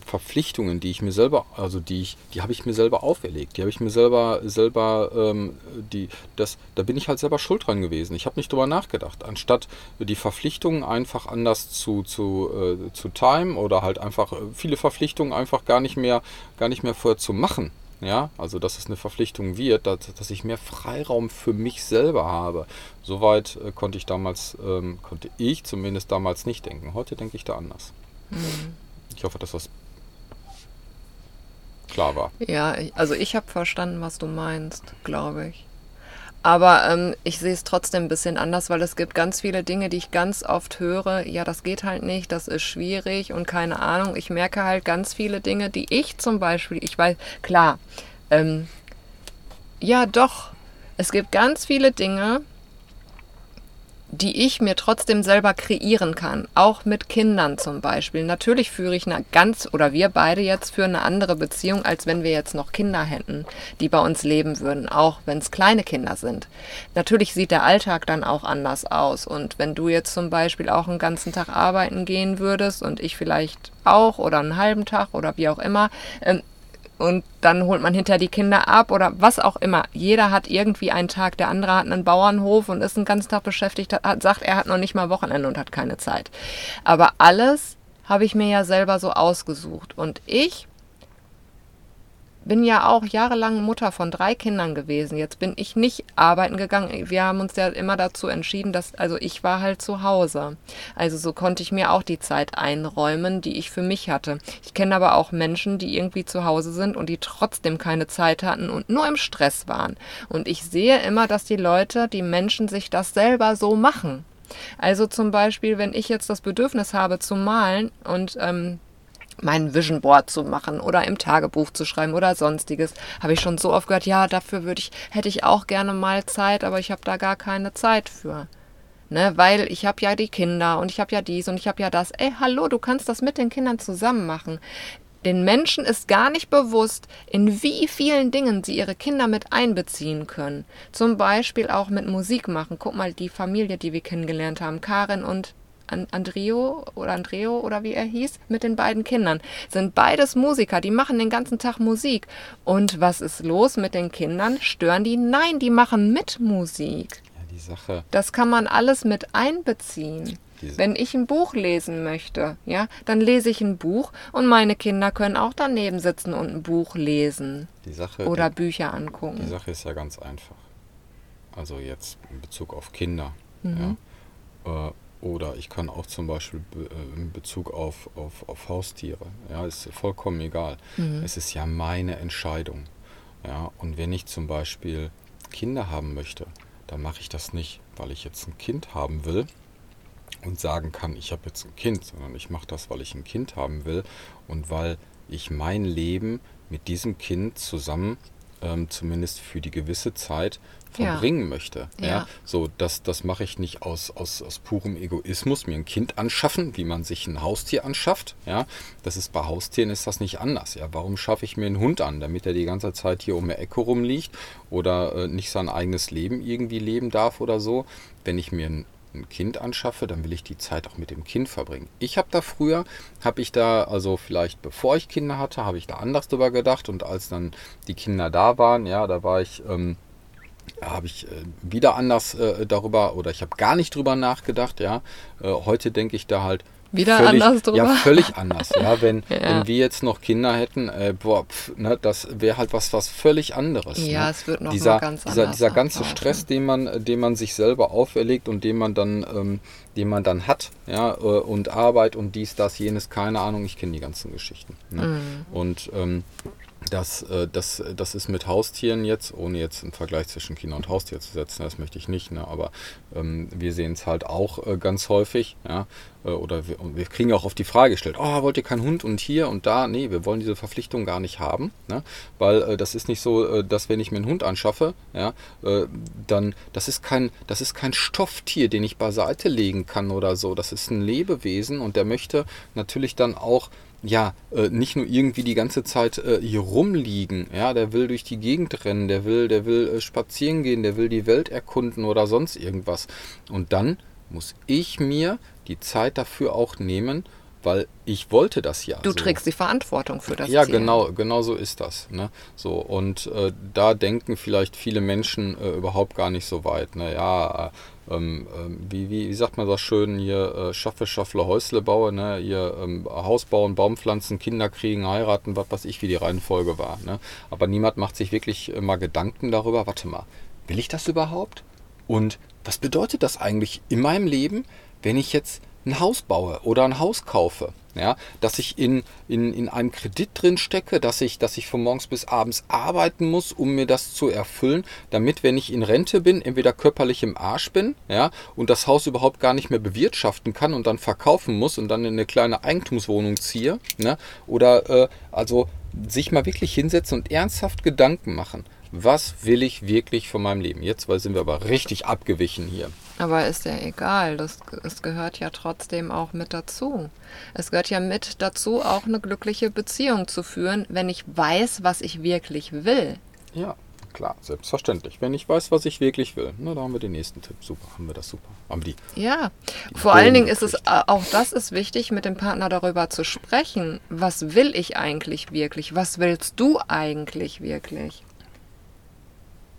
Speaker 2: Verpflichtungen, die ich mir selber, also die ich, die habe ich mir selber auferlegt. Die habe ich mir selber, selber, ähm, die, das, da bin ich halt selber schuld dran gewesen. Ich habe nicht drüber nachgedacht. Anstatt die Verpflichtungen einfach anders zu, zu, äh, zu time oder halt einfach äh, viele Verpflichtungen einfach gar nicht mehr, gar nicht mehr vorher zu machen. Ja, also dass es eine Verpflichtung wird, dass, dass ich mehr Freiraum für mich selber habe. Soweit äh, konnte ich damals, ähm, konnte ich zumindest damals nicht denken. Heute denke ich da anders. Mhm. Ich hoffe, dass das klar war.
Speaker 1: Ja, also ich habe verstanden, was du meinst, glaube ich. Aber ähm, ich sehe es trotzdem ein bisschen anders, weil es gibt ganz viele Dinge, die ich ganz oft höre. Ja, das geht halt nicht, das ist schwierig und keine Ahnung. Ich merke halt ganz viele Dinge, die ich zum Beispiel, ich weiß, klar, ähm, ja doch, es gibt ganz viele Dinge, die ich mir trotzdem selber kreieren kann, auch mit Kindern zum Beispiel. Natürlich führe ich eine ganz, oder wir beide jetzt führen eine andere Beziehung, als wenn wir jetzt noch Kinder hätten, die bei uns leben würden, auch wenn es kleine Kinder sind. Natürlich sieht der Alltag dann auch anders aus. Und wenn du jetzt zum Beispiel auch einen ganzen Tag arbeiten gehen würdest und ich vielleicht auch oder einen halben Tag oder wie auch immer, ähm, und dann holt man hinter die Kinder ab oder was auch immer. Jeder hat irgendwie einen Tag. Der andere hat einen Bauernhof und ist den ganzen Tag beschäftigt, hat, sagt, er hat noch nicht mal Wochenende und hat keine Zeit. Aber alles habe ich mir ja selber so ausgesucht. Und ich bin ja auch jahrelang Mutter von drei Kindern gewesen. Jetzt bin ich nicht arbeiten gegangen. Wir haben uns ja immer dazu entschieden, dass, also ich war halt zu Hause. Also so konnte ich mir auch die Zeit einräumen, die ich für mich hatte. Ich kenne aber auch Menschen, die irgendwie zu Hause sind und die trotzdem keine Zeit hatten und nur im Stress waren. Und ich sehe immer, dass die Leute, die Menschen sich das selber so machen. Also zum Beispiel, wenn ich jetzt das Bedürfnis habe zu malen und ähm, mein Vision Board zu machen oder im Tagebuch zu schreiben oder sonstiges. Habe ich schon so oft gehört, ja, dafür würde ich, hätte ich auch gerne mal Zeit, aber ich habe da gar keine Zeit für. Ne, weil ich habe ja die Kinder und ich habe ja dies und ich habe ja das. Ey, hallo, du kannst das mit den Kindern zusammen machen. Den Menschen ist gar nicht bewusst, in wie vielen Dingen sie ihre Kinder mit einbeziehen können. Zum Beispiel auch mit Musik machen. Guck mal, die Familie, die wir kennengelernt haben, Karin und Andreo oder Andreo oder wie er hieß, mit den beiden Kindern. Sind beides Musiker, die machen den ganzen Tag Musik. Und was ist los mit den Kindern? Stören die? Nein, die machen mit Musik.
Speaker 2: Ja, die Sache.
Speaker 1: Das kann man alles mit einbeziehen. Diese. Wenn ich ein Buch lesen möchte, ja, dann lese ich ein Buch und meine Kinder können auch daneben sitzen und ein Buch lesen.
Speaker 2: Die Sache,
Speaker 1: oder Bücher angucken.
Speaker 2: Die Sache ist ja ganz einfach. Also jetzt in Bezug auf Kinder. Mhm. Ja, äh, oder ich kann auch zum Beispiel äh, in Bezug auf, auf, auf Haustiere. Ja, ist vollkommen egal. Mhm. Es ist ja meine Entscheidung. Ja, und wenn ich zum Beispiel Kinder haben möchte, dann mache ich das nicht, weil ich jetzt ein Kind haben will und sagen kann, ich habe jetzt ein Kind, sondern ich mache das, weil ich ein Kind haben will und weil ich mein Leben mit diesem Kind zusammen ähm, zumindest für die gewisse Zeit verbringen ja. möchte. Ja. ja. So, das, das mache ich nicht aus, aus, aus purem Egoismus, mir ein Kind anschaffen, wie man sich ein Haustier anschafft. Ja, das ist bei Haustieren ist das nicht anders. Ja, warum schaffe ich mir einen Hund an, damit er die ganze Zeit hier um die Ecke rumliegt oder äh, nicht sein eigenes Leben irgendwie leben darf oder so? Wenn ich mir ein ein Kind anschaffe, dann will ich die Zeit auch mit dem Kind verbringen. Ich habe da früher, habe ich da, also vielleicht bevor ich Kinder hatte, habe ich da anders drüber gedacht und als dann die Kinder da waren, ja, da war ich, ähm, habe ich äh, wieder anders äh, darüber oder ich habe gar nicht drüber nachgedacht, ja. Äh, heute denke ich da halt,
Speaker 1: wieder
Speaker 2: völlig,
Speaker 1: anders drüber?
Speaker 2: Ja, völlig anders. Ja, wenn, ja. wenn wir jetzt noch Kinder hätten, äh, boah, pf, ne, das wäre halt was, was völlig anderes.
Speaker 1: Ja,
Speaker 2: ne?
Speaker 1: es wird noch
Speaker 2: dieser,
Speaker 1: ganz
Speaker 2: dieser,
Speaker 1: anders.
Speaker 2: Dieser ganze Stress, den man, den man sich selber auferlegt und den man dann, ähm, den man dann hat, ja, äh, und Arbeit und dies, das, jenes, keine Ahnung, ich kenne die ganzen Geschichten. Ne? Mhm. Und ähm, das, äh, das, das ist mit Haustieren jetzt, ohne jetzt einen Vergleich zwischen Kinder und Haustier zu setzen, das möchte ich nicht, ne? aber ähm, wir sehen es halt auch äh, ganz häufig, ja, äh, oder wir, wir, kriegen auch oft die Frage gestellt, oh, wollt ihr keinen Hund und hier und da? Nee, wir wollen diese Verpflichtung gar nicht haben, ne? weil äh, das ist nicht so, äh, dass wenn ich mir einen Hund anschaffe, ja, äh, dann, das ist, kein, das ist kein Stofftier, den ich beiseite legen kann oder so, das ist ein Lebewesen und der möchte natürlich dann auch ja, äh, nicht nur irgendwie die ganze Zeit äh, hier rumliegen. Ja, der will durch die Gegend rennen, der will, der will äh, spazieren gehen, der will die Welt erkunden oder sonst irgendwas. Und dann muss ich mir die Zeit dafür auch nehmen, weil ich wollte das ja.
Speaker 1: Du so. trägst die Verantwortung für das
Speaker 2: ja, Ziel. Genau, genau so ist das. Ne? So, und äh, da denken vielleicht viele Menschen äh, überhaupt gar nicht so weit. Ne? Ja, äh, ähm, ähm, wie, wie, wie sagt man das schön hier, äh, schaffe, schaffle, Häusle baue, ne? hier ähm, Haus bauen, Baum pflanzen, Kinder kriegen, heiraten, was weiß ich, wie die Reihenfolge war. Ne? Aber niemand macht sich wirklich mal Gedanken darüber, warte mal, will ich das überhaupt? Und was bedeutet das eigentlich in meinem Leben, wenn ich jetzt ein Haus baue oder ein Haus kaufe. Ja, dass ich in, in, in einem Kredit drin stecke, dass ich, dass ich von morgens bis abends arbeiten muss, um mir das zu erfüllen, damit, wenn ich in Rente bin, entweder körperlich im Arsch bin, ja, und das Haus überhaupt gar nicht mehr bewirtschaften kann und dann verkaufen muss und dann in eine kleine Eigentumswohnung ziehe, ne, oder äh, also sich mal wirklich hinsetzen und ernsthaft Gedanken machen. Was will ich wirklich von meinem Leben? Jetzt weil sind wir aber richtig abgewichen hier.
Speaker 1: Aber ist ja egal, das, es gehört ja trotzdem auch mit dazu. Es gehört ja mit dazu, auch eine glückliche Beziehung zu führen, wenn ich weiß, was ich wirklich will.
Speaker 2: Ja, klar, selbstverständlich. Wenn ich weiß, was ich wirklich will, na, da haben wir den nächsten Tipp. Super, haben wir das super. Haben die.
Speaker 1: Ja, die vor allen Dingen ist es, auch das ist wichtig, mit dem Partner darüber zu sprechen. Was will ich eigentlich wirklich? Was willst du eigentlich wirklich?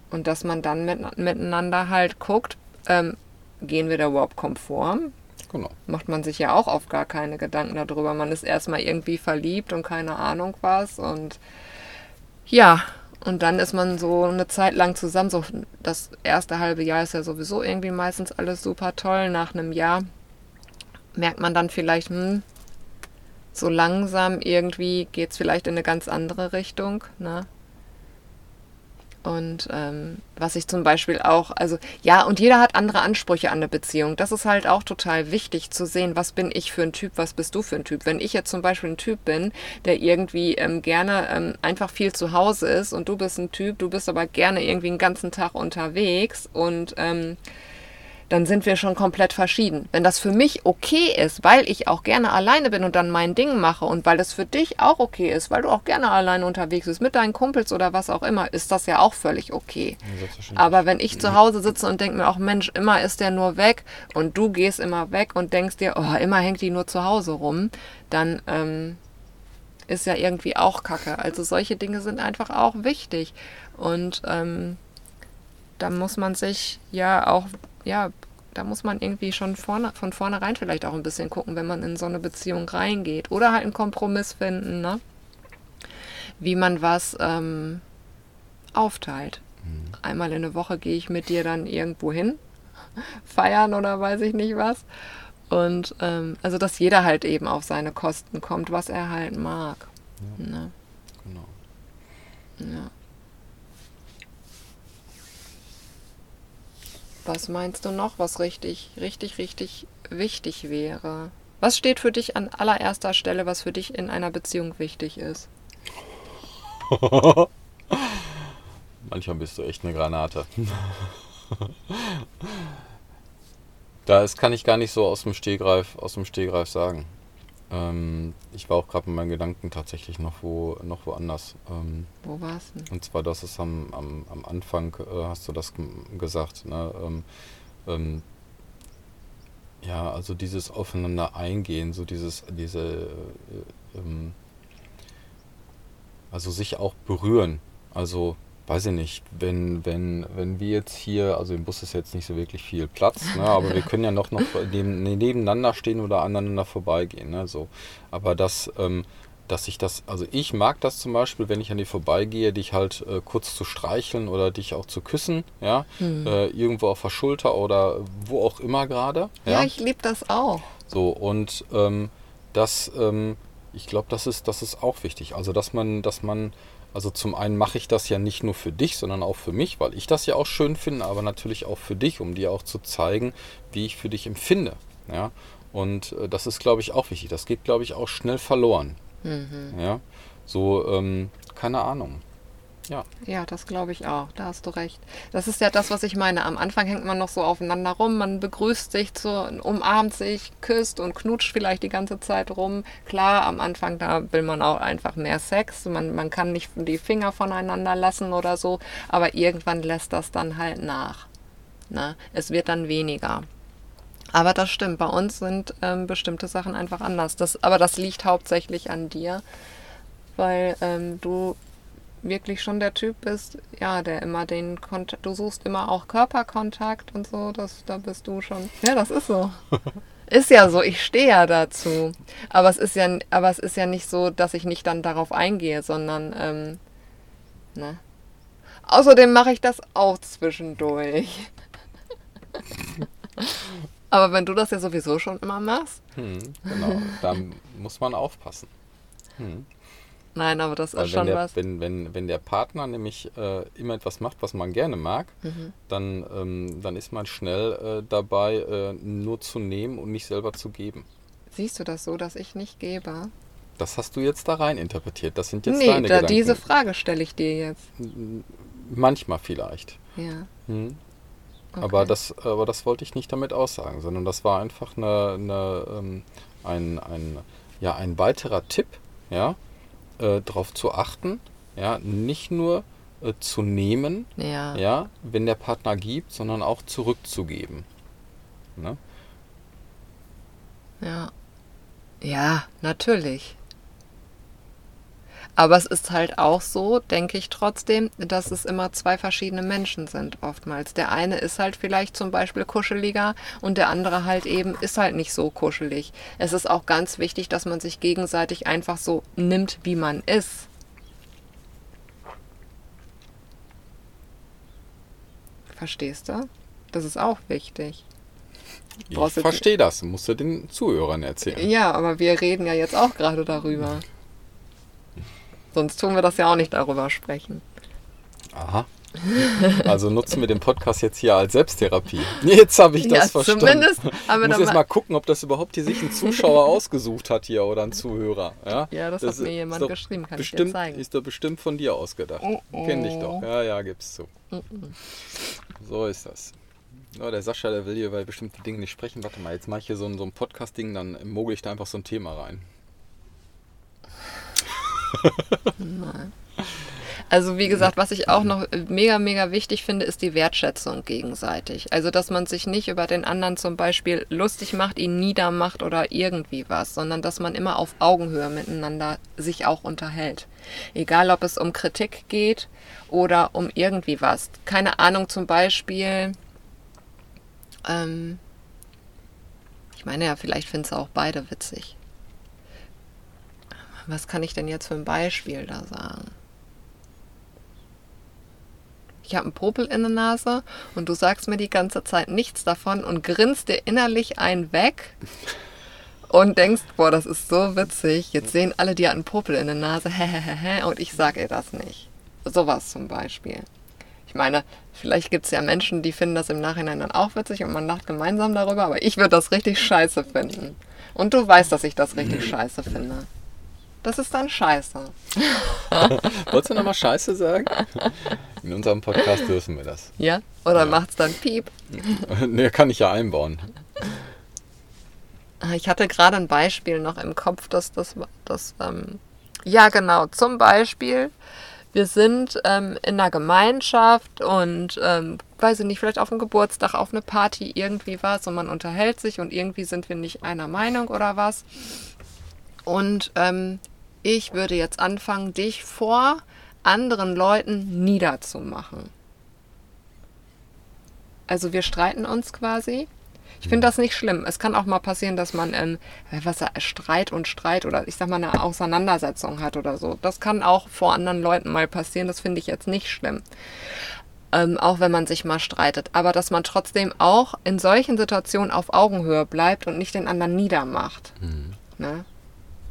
Speaker 1: Und dass man dann mit, miteinander halt guckt, ähm, gehen wir da überhaupt konform?
Speaker 2: Genau.
Speaker 1: Macht man sich ja auch oft gar keine Gedanken darüber. Man ist erstmal irgendwie verliebt und keine Ahnung was. Und ja, und dann ist man so eine Zeit lang zusammen. So das erste halbe Jahr ist ja sowieso irgendwie meistens alles super toll. Nach einem Jahr merkt man dann vielleicht, hm, so langsam irgendwie geht es vielleicht in eine ganz andere Richtung. Ne? Und ähm, was ich zum Beispiel auch, also ja, und jeder hat andere Ansprüche an eine Beziehung. Das ist halt auch total wichtig zu sehen, was bin ich für ein Typ, was bist du für ein Typ. Wenn ich jetzt zum Beispiel ein Typ bin, der irgendwie ähm, gerne ähm, einfach viel zu Hause ist und du bist ein Typ, du bist aber gerne irgendwie einen ganzen Tag unterwegs und ähm, dann sind wir schon komplett verschieden. Wenn das für mich okay ist, weil ich auch gerne alleine bin und dann mein Ding mache und weil das für dich auch okay ist, weil du auch gerne alleine unterwegs bist mit deinen Kumpels oder was auch immer, ist das ja auch völlig okay. Aber wenn ich zu Hause sitze und denke mir auch, Mensch, immer ist der nur weg und du gehst immer weg und denkst dir, oh, immer hängt die nur zu Hause rum, dann ähm, ist ja irgendwie auch Kacke. Also solche Dinge sind einfach auch wichtig. Und ähm, da muss man sich ja auch ja, da muss man irgendwie schon vorne, von vornherein vielleicht auch ein bisschen gucken, wenn man in so eine Beziehung reingeht. Oder halt einen Kompromiss finden, ne? Wie man was ähm, aufteilt. Mhm. Einmal in der Woche gehe ich mit dir dann irgendwo hin, feiern oder weiß ich nicht was. Und ähm, also, dass jeder halt eben auf seine Kosten kommt, was er halt mag. Ja. Ne? Genau. Ja. Was meinst du noch, was richtig, richtig, richtig wichtig wäre? Was steht für dich an allererster Stelle, was für dich in einer Beziehung wichtig ist?
Speaker 2: Manchmal bist du echt eine Granate. das kann ich gar nicht so aus dem Stegreif, aus dem Stegreif sagen. Ähm, ich war auch gerade mit meinen Gedanken tatsächlich noch, wo, noch woanders. Ähm,
Speaker 1: wo war's denn?
Speaker 2: Und zwar, das ist am, am, am Anfang, äh, hast du das gesagt, ne? Ähm, ähm, ja, also dieses Aufeinander eingehen, so dieses, diese, äh, ähm, also sich auch berühren. Also weiß ich nicht, wenn, wenn, wenn wir jetzt hier, also im Bus ist jetzt nicht so wirklich viel Platz, ne, aber wir können ja noch, noch neben, nebeneinander stehen oder aneinander vorbeigehen. Ne, so. Aber das, ähm, dass ich das, also ich mag das zum Beispiel, wenn ich an dir vorbeigehe, dich halt äh, kurz zu streicheln oder dich auch zu küssen, ja, hm. äh, irgendwo auf der Schulter oder wo auch immer gerade.
Speaker 1: Ja, ja ich liebe das auch.
Speaker 2: So, und ähm, das, ähm, ich glaube, das ist, das ist auch wichtig. Also, dass man, dass man also zum einen mache ich das ja nicht nur für dich, sondern auch für mich, weil ich das ja auch schön finde, aber natürlich auch für dich, um dir auch zu zeigen, wie ich für dich empfinde. Ja? Und äh, das ist, glaube ich, auch wichtig. Das geht, glaube ich, auch schnell verloren. Mhm. Ja? So, ähm, keine Ahnung. Ja.
Speaker 1: Ja, das glaube ich auch. Da hast du recht. Das ist ja das, was ich meine. Am Anfang hängt man noch so aufeinander rum, man begrüßt sich, zu, umarmt sich, küsst und knutscht vielleicht die ganze Zeit rum. Klar, am Anfang, da will man auch einfach mehr Sex. Man, man kann nicht die Finger voneinander lassen oder so, aber irgendwann lässt das dann halt nach. Na, es wird dann weniger. Aber das stimmt, bei uns sind ähm, bestimmte Sachen einfach anders. Das, aber das liegt hauptsächlich an dir, weil ähm, du wirklich schon der Typ bist, ja, der immer den Kontakt, du suchst immer auch Körperkontakt und so, das, da bist du schon. Ja, das ist so. Ist ja so, ich stehe ja dazu. Aber es ist ja, aber es ist ja nicht so, dass ich nicht dann darauf eingehe, sondern, ähm, ne? Außerdem mache ich das auch zwischendurch. aber wenn du das ja sowieso schon immer machst.
Speaker 2: Hm, genau, dann muss man aufpassen.
Speaker 1: Hm. Nein, aber das Weil ist schon
Speaker 2: der,
Speaker 1: was.
Speaker 2: Wenn, wenn, wenn der Partner nämlich äh, immer etwas macht, was man gerne mag, mhm. dann, ähm, dann ist man schnell äh, dabei, äh, nur zu nehmen und nicht selber zu geben.
Speaker 1: Siehst du das so, dass ich nicht gebe?
Speaker 2: Das hast du jetzt da rein interpretiert. Das sind jetzt
Speaker 1: nee,
Speaker 2: deine
Speaker 1: da, Gedanken. diese Frage stelle ich dir jetzt.
Speaker 2: Manchmal vielleicht.
Speaker 1: Ja.
Speaker 2: Hm. Okay. Aber, das, aber das wollte ich nicht damit aussagen, sondern das war einfach eine, eine, ähm, ein, ein, ja, ein weiterer Tipp, ja, äh, darauf zu achten, ja, nicht nur äh, zu nehmen,
Speaker 1: ja.
Speaker 2: ja, wenn der Partner gibt, sondern auch zurückzugeben. Ne?
Speaker 1: Ja. Ja, natürlich. Aber es ist halt auch so, denke ich trotzdem, dass es immer zwei verschiedene Menschen sind oftmals. Der eine ist halt vielleicht zum Beispiel kuscheliger und der andere halt eben ist halt nicht so kuschelig. Es ist auch ganz wichtig, dass man sich gegenseitig einfach so nimmt, wie man ist. Verstehst du? Das ist auch wichtig.
Speaker 2: Ich verstehe das, musst du den Zuhörern erzählen.
Speaker 1: Ja, aber wir reden ja jetzt auch gerade darüber. Sonst tun wir das ja auch nicht darüber sprechen.
Speaker 2: Aha. Also nutzen wir den Podcast jetzt hier als Selbsttherapie. Jetzt habe ich das ja, verstanden. Zumindest haben wir ich muss jetzt mal gucken, ob das überhaupt hier sich ein Zuschauer ausgesucht hat hier oder ein Zuhörer. Ja,
Speaker 1: ja das, das, hat mir jemand doch geschrieben, kann
Speaker 2: bestimmt,
Speaker 1: ich dir zeigen.
Speaker 2: Ist doch bestimmt von dir ausgedacht. Oh, oh. Kenn dich doch. Ja, ja, gib's zu. Oh, so ist das. Ja, der Sascha, der will hier über bestimmte Dinge nicht sprechen. Warte mal, jetzt mache ich hier so ein, so ein Podcast-Ding, dann mogel ich da einfach so ein Thema rein.
Speaker 1: Nein. Also wie gesagt, was ich auch noch mega, mega wichtig finde, ist die Wertschätzung gegenseitig. Also dass man sich nicht über den anderen zum Beispiel lustig macht, ihn niedermacht oder irgendwie was, sondern dass man immer auf Augenhöhe miteinander sich auch unterhält. Egal, ob es um Kritik geht oder um irgendwie was. Keine Ahnung, zum Beispiel, ähm, ich meine ja, vielleicht finden es auch beide witzig. Was kann ich denn jetzt für ein Beispiel da sagen? ich habe einen Popel in der Nase und du sagst mir die ganze Zeit nichts davon und grinst dir innerlich einen weg und denkst, boah, das ist so witzig, jetzt sehen alle, die einen Popel in der Nase, und ich sage ihr das nicht. Sowas zum Beispiel. Ich meine, vielleicht gibt es ja Menschen, die finden das im Nachhinein dann auch witzig und man lacht gemeinsam darüber, aber ich würde das richtig scheiße finden. Und du weißt, dass ich das richtig scheiße finde. Das ist dann scheiße.
Speaker 2: Wolltest du nochmal scheiße sagen? In unserem Podcast dürfen wir das.
Speaker 1: Ja? Oder ja. es dann Piep?
Speaker 2: ne, kann ich ja einbauen.
Speaker 1: Ah, ich hatte gerade ein Beispiel noch im Kopf, dass das, das ähm, ja genau, zum Beispiel, wir sind ähm, in einer Gemeinschaft und, ähm, weiß ich nicht, vielleicht auf einem Geburtstag, auf eine Party, irgendwie was und man unterhält sich und irgendwie sind wir nicht einer Meinung oder was. Und ähm, ich würde jetzt anfangen, dich vor anderen Leuten niederzumachen. Also wir streiten uns quasi. Ich finde das nicht schlimm. Es kann auch mal passieren, dass man ähm, was Streit und Streit oder ich sag mal eine Auseinandersetzung hat oder so. Das kann auch vor anderen Leuten mal passieren. Das finde ich jetzt nicht schlimm. Ähm, auch wenn man sich mal streitet. Aber dass man trotzdem auch in solchen Situationen auf Augenhöhe bleibt und nicht den anderen niedermacht. Mhm. Ne?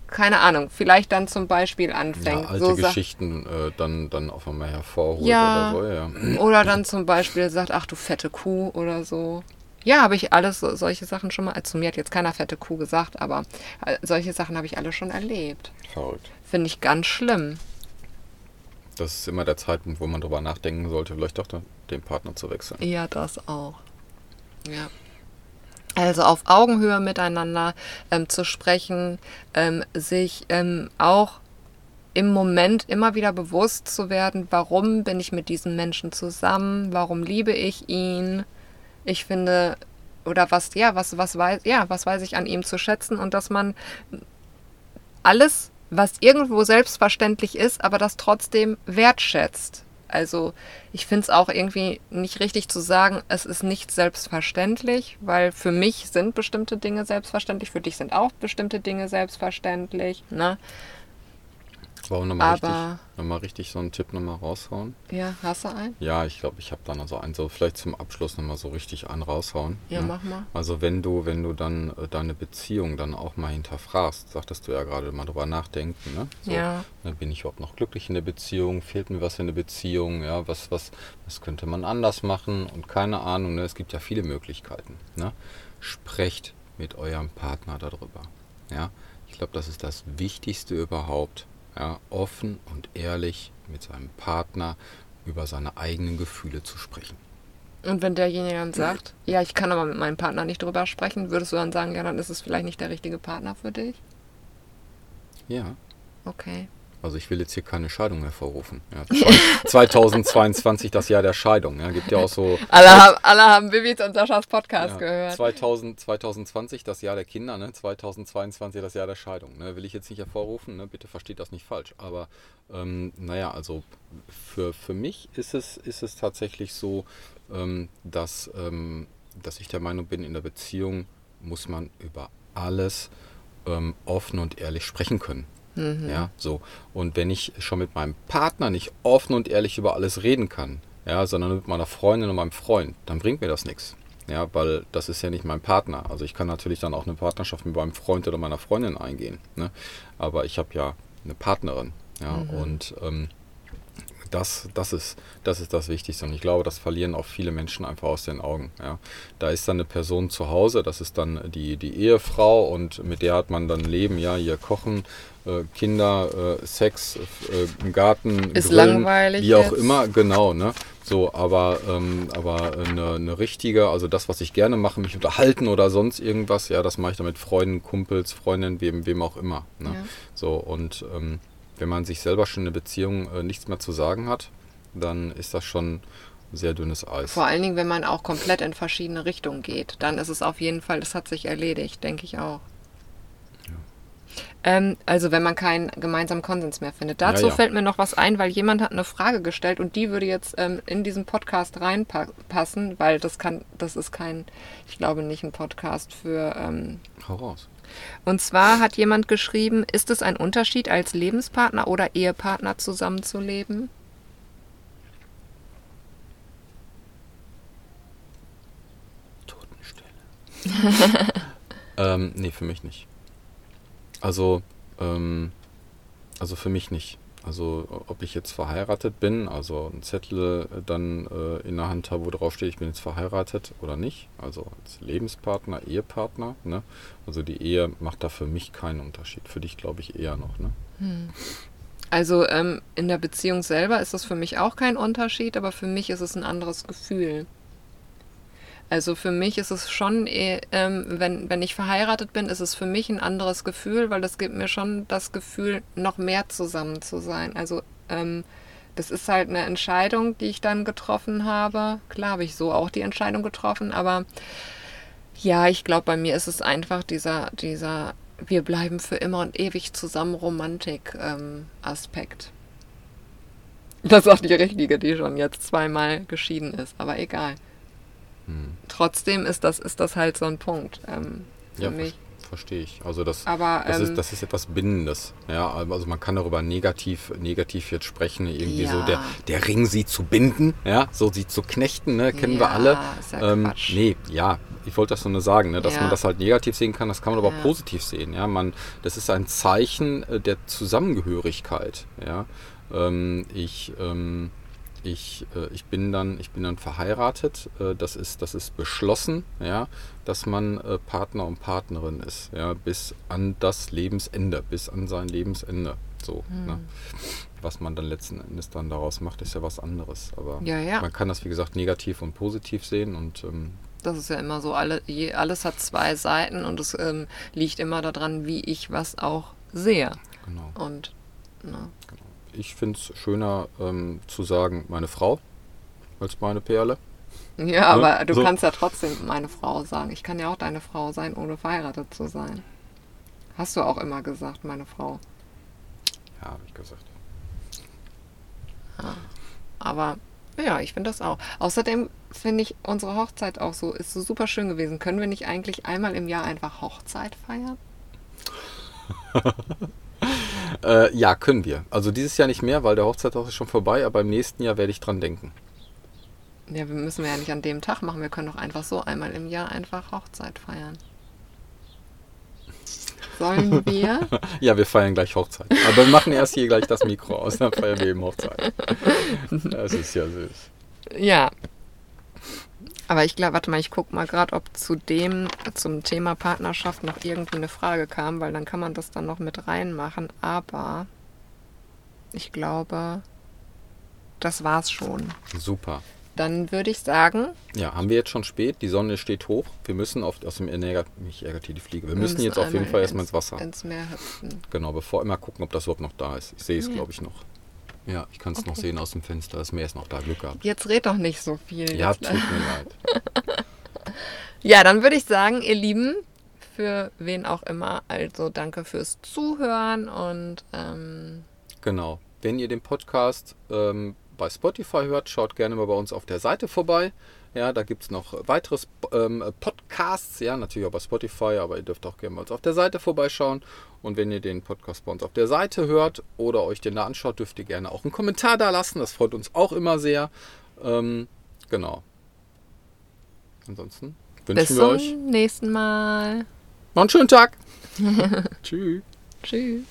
Speaker 1: Keine Ahnung, vielleicht dann zum Beispiel anfängt. Ja,
Speaker 2: alte so Geschichten äh, dann, dann auf einmal hervorholt
Speaker 1: ja,
Speaker 2: oder so,
Speaker 1: ja. Oder dann zum Beispiel sagt, ach du fette Kuh oder so. Ja, habe ich alles solche Sachen schon mal, also zu mir hat jetzt keiner fette Kuh gesagt, aber äh, solche Sachen habe ich alle schon erlebt.
Speaker 2: Verrückt.
Speaker 1: Finde ich ganz schlimm.
Speaker 2: Das ist immer der Zeitpunkt, wo man darüber nachdenken sollte, vielleicht doch den Partner zu wechseln.
Speaker 1: Ja, das auch. Ja. Also auf Augenhöhe miteinander ähm, zu sprechen, ähm, sich ähm, auch im Moment immer wieder bewusst zu werden, warum bin ich mit diesem Menschen zusammen, warum liebe ich ihn. Ich finde, oder was, ja, was, was weiß, ja, was weiß ich an ihm zu schätzen und dass man alles, was irgendwo selbstverständlich ist, aber das trotzdem wertschätzt. Also ich finde es auch irgendwie nicht richtig zu sagen, es ist nicht selbstverständlich, weil für mich sind bestimmte Dinge selbstverständlich, für dich sind auch bestimmte Dinge selbstverständlich. Ne?
Speaker 2: Wollen wir nochmal richtig, noch richtig so einen Tipp nochmal raushauen?
Speaker 1: Ja, hast du einen?
Speaker 2: Ja, ich glaube, ich habe da noch so einen, so vielleicht zum Abschluss nochmal so richtig einen raushauen.
Speaker 1: Ja, ne? mach mal.
Speaker 2: Also wenn du, wenn du dann äh, deine Beziehung dann auch mal hinterfragst, sagtest du ja gerade mal drüber nachdenken, ne? So,
Speaker 1: ja.
Speaker 2: Ne, bin ich überhaupt noch glücklich in der Beziehung? Fehlt mir was in der Beziehung? Ja, was, was, was könnte man anders machen? Und keine Ahnung, ne? Es gibt ja viele Möglichkeiten. Ne? Sprecht mit eurem Partner darüber. Ja, ich glaube, das ist das Wichtigste überhaupt ja, offen und ehrlich mit seinem Partner über seine eigenen Gefühle zu sprechen.
Speaker 1: Und wenn derjenige dann sagt, ja, ich kann aber mit meinem Partner nicht drüber sprechen, würdest du dann sagen, ja, dann ist es vielleicht nicht der richtige Partner für dich?
Speaker 2: Ja.
Speaker 1: Okay.
Speaker 2: Also ich will jetzt hier keine Scheidung hervorrufen. Ja, 2022 das Jahr der Scheidung. Ja, gibt ja auch so.
Speaker 1: Alle haben, alle haben Bibis und Saschas Podcast ja, gehört.
Speaker 2: 2000, 2020 das Jahr der Kinder, ne? 2022 das Jahr der Scheidung. Ne? Will ich jetzt nicht hervorrufen, ne? bitte versteht das nicht falsch. Aber ähm, naja, also für, für mich ist es, ist es tatsächlich so, ähm, dass, ähm, dass ich der Meinung bin, in der Beziehung muss man über alles ähm, offen und ehrlich sprechen können. Mhm. Ja, so. Und wenn ich schon mit meinem Partner nicht offen und ehrlich über alles reden kann, ja, sondern mit meiner Freundin und meinem Freund, dann bringt mir das nichts. Ja, weil das ist ja nicht mein Partner. Also ich kann natürlich dann auch eine Partnerschaft mit meinem Freund oder meiner Freundin eingehen. Ne? Aber ich habe ja eine Partnerin. Ja, mhm. und ähm, Das, das, ist, das ist das Wichtigste. Und ich glaube, das verlieren auch viele Menschen einfach aus den Augen. Ja. Da ist dann eine Person zu Hause, das ist dann die, die Ehefrau und mit der hat man dann Leben, ja, hier kochen, Kinder, äh, Sex, äh, im Garten,
Speaker 1: ist Grillen, langweilig
Speaker 2: wie auch jetzt. immer, genau, ne? So, aber, ähm, aber eine, eine, richtige, also das, was ich gerne mache, mich unterhalten oder sonst irgendwas, ja, das mache ich dann mit Freunden, Kumpels, Freundinnen, wem, wem auch immer. Ne? Ja. So, und ähm, wenn man sich selber schon in der Beziehung äh, nichts mehr zu sagen hat, dann ist das schon sehr dünnes Eis.
Speaker 1: Vor allen Dingen, wenn man auch komplett in verschiedene Richtungen geht, dann ist es auf jeden Fall, das hat sich erledigt, denke ich auch. Ähm, also wenn man keinen gemeinsamen Konsens mehr findet. Dazu ja, ja. fällt mir noch was ein, weil jemand hat eine Frage gestellt und die würde jetzt ähm, in diesen Podcast reinpassen, weil das kann, das ist kein, ich glaube nicht ein Podcast für. Ähm, Hau raus. Und zwar hat jemand geschrieben, ist es ein Unterschied, als Lebenspartner oder Ehepartner zusammenzuleben?
Speaker 2: Totenstelle. ähm, nee, für mich nicht. Also, ähm, also für mich nicht. Also ob ich jetzt verheiratet bin, also einen Zettel dann äh, in der Hand habe, wo drauf steht, ich bin jetzt verheiratet oder nicht. Also als Lebenspartner, Ehepartner. Ne? Also die Ehe macht da für mich keinen Unterschied. Für dich glaube ich eher noch. Ne? Hm.
Speaker 1: Also ähm, in der Beziehung selber ist das für mich auch kein Unterschied, aber für mich ist es ein anderes Gefühl. Also für mich ist es schon, ähm, wenn, wenn ich verheiratet bin, ist es für mich ein anderes Gefühl, weil das gibt mir schon das Gefühl, noch mehr zusammen zu sein. Also ähm, das ist halt eine Entscheidung, die ich dann getroffen habe. Klar habe ich so auch die Entscheidung getroffen, aber ja, ich glaube, bei mir ist es einfach dieser, dieser wir bleiben für immer und ewig zusammen Romantik-Aspekt. Ähm, das ist auch die richtige, die schon jetzt zweimal geschieden ist, aber egal. Hm. Trotzdem ist das, ist das halt so ein Punkt ähm,
Speaker 2: für ja,
Speaker 1: mich.
Speaker 2: Verstehe ich. Also das, Aber, das, ähm, ist, das ist etwas Bindendes. Ja, also man kann darüber negativ, negativ jetzt sprechen, irgendwie ja. so der, der Ring sie zu binden, ja, so sie zu knechten, ne, kennen ja, wir alle. Ist ja ähm, Quatsch. nee, ja, ich wollte das nur sagen, ne, dass ja. man das halt negativ sehen kann, das kann man aber positiv sehen. Ja, man, das ist ein Zeichen äh, der Zusammengehörigkeit. Ja, ähm, ich ähm, ich, äh, ich, bin dann, ich bin dann verheiratet. Äh, das, ist, das ist beschlossen, ja, dass man äh, Partner und Partnerin ist, ja, bis an das Lebensende, bis an sein Lebensende. So, hm. ne? Was man dann letzten Endes dann daraus macht, ist ja was anderes. Aber
Speaker 1: ja, ja.
Speaker 2: man kann das, wie gesagt, negativ und positiv sehen und ähm,
Speaker 1: das ist ja immer so, alle, je, alles hat zwei Seiten und es ähm, liegt immer daran, wie ich was auch sehe.
Speaker 2: Genau.
Speaker 1: Und,
Speaker 2: ne. genau ich finde es schöner ähm, zu sagen, meine Frau, als meine Perle.
Speaker 1: Ja, ne? aber du so. kannst ja trotzdem meine Frau sagen. Ich kann ja auch deine Frau sein, ohne verheiratet zu sein. Hast du auch immer gesagt, meine Frau.
Speaker 2: Ja, habe ich gesagt.
Speaker 1: Ja. Aber ja, ich finde das auch. Außerdem finde ich unsere Hochzeit auch so, ist so super schön gewesen. Können wir nicht eigentlich einmal im Jahr einfach Hochzeit feiern?
Speaker 2: Äh, ja, können wir. Also dieses Jahr nicht mehr, weil der Hochzeitstag ist schon vorbei, aber im nächsten Jahr werde ich dran denken.
Speaker 1: Ja, wir müssen wir ja nicht an dem Tag machen. Wir können doch einfach so einmal im Jahr einfach Hochzeit feiern. Sollen wir?
Speaker 2: ja, wir feiern gleich Hochzeit. Aber wir machen erst hier gleich das Mikro aus, dann feiern wir eben Hochzeit. Das ist ja süß.
Speaker 1: Ja, aber ich glaube, warte mal, ich gucke mal gerade, ob zu dem, zum Thema Partnerschaft noch irgendwie eine Frage kam, weil dann kann man das dann noch mit reinmachen. Aber ich glaube, das war's schon.
Speaker 2: Super.
Speaker 1: Dann würde ich sagen.
Speaker 2: Ja, haben wir jetzt schon spät, die Sonne steht hoch. Wir müssen auf, aus dem ärgert, mich ärgert hier die Fliege. Wir, wir müssen, müssen jetzt auf jeden Fall erstmal ins Wasser.
Speaker 1: Ins Meer hüpfen.
Speaker 2: Genau, bevor immer gucken, ob das überhaupt noch da ist. Ich sehe es, ja. glaube ich, noch. Ja, ich kann es okay. noch sehen aus dem Fenster. Das Meer ist noch da. Glück gehabt.
Speaker 1: Jetzt red doch nicht so viel.
Speaker 2: Ja, tut mir leid.
Speaker 1: ja, dann würde ich sagen, ihr Lieben, für wen auch immer, also danke fürs Zuhören und. Ähm
Speaker 2: genau. Wenn ihr den Podcast ähm, bei Spotify hört, schaut gerne mal bei uns auf der Seite vorbei. Ja, da gibt es noch weitere ähm, Podcasts, ja, natürlich auch bei Spotify, aber ihr dürft auch gerne mal auf der Seite vorbeischauen. Und wenn ihr den Podcast bei uns auf der Seite hört oder euch den da anschaut, dürft ihr gerne auch einen Kommentar da lassen. Das freut uns auch immer sehr. Ähm, genau. Ansonsten wünschen Bis wir euch.
Speaker 1: Bis zum nächsten Mal.
Speaker 2: Noch einen schönen Tag. Tschüss.
Speaker 1: Tschüss.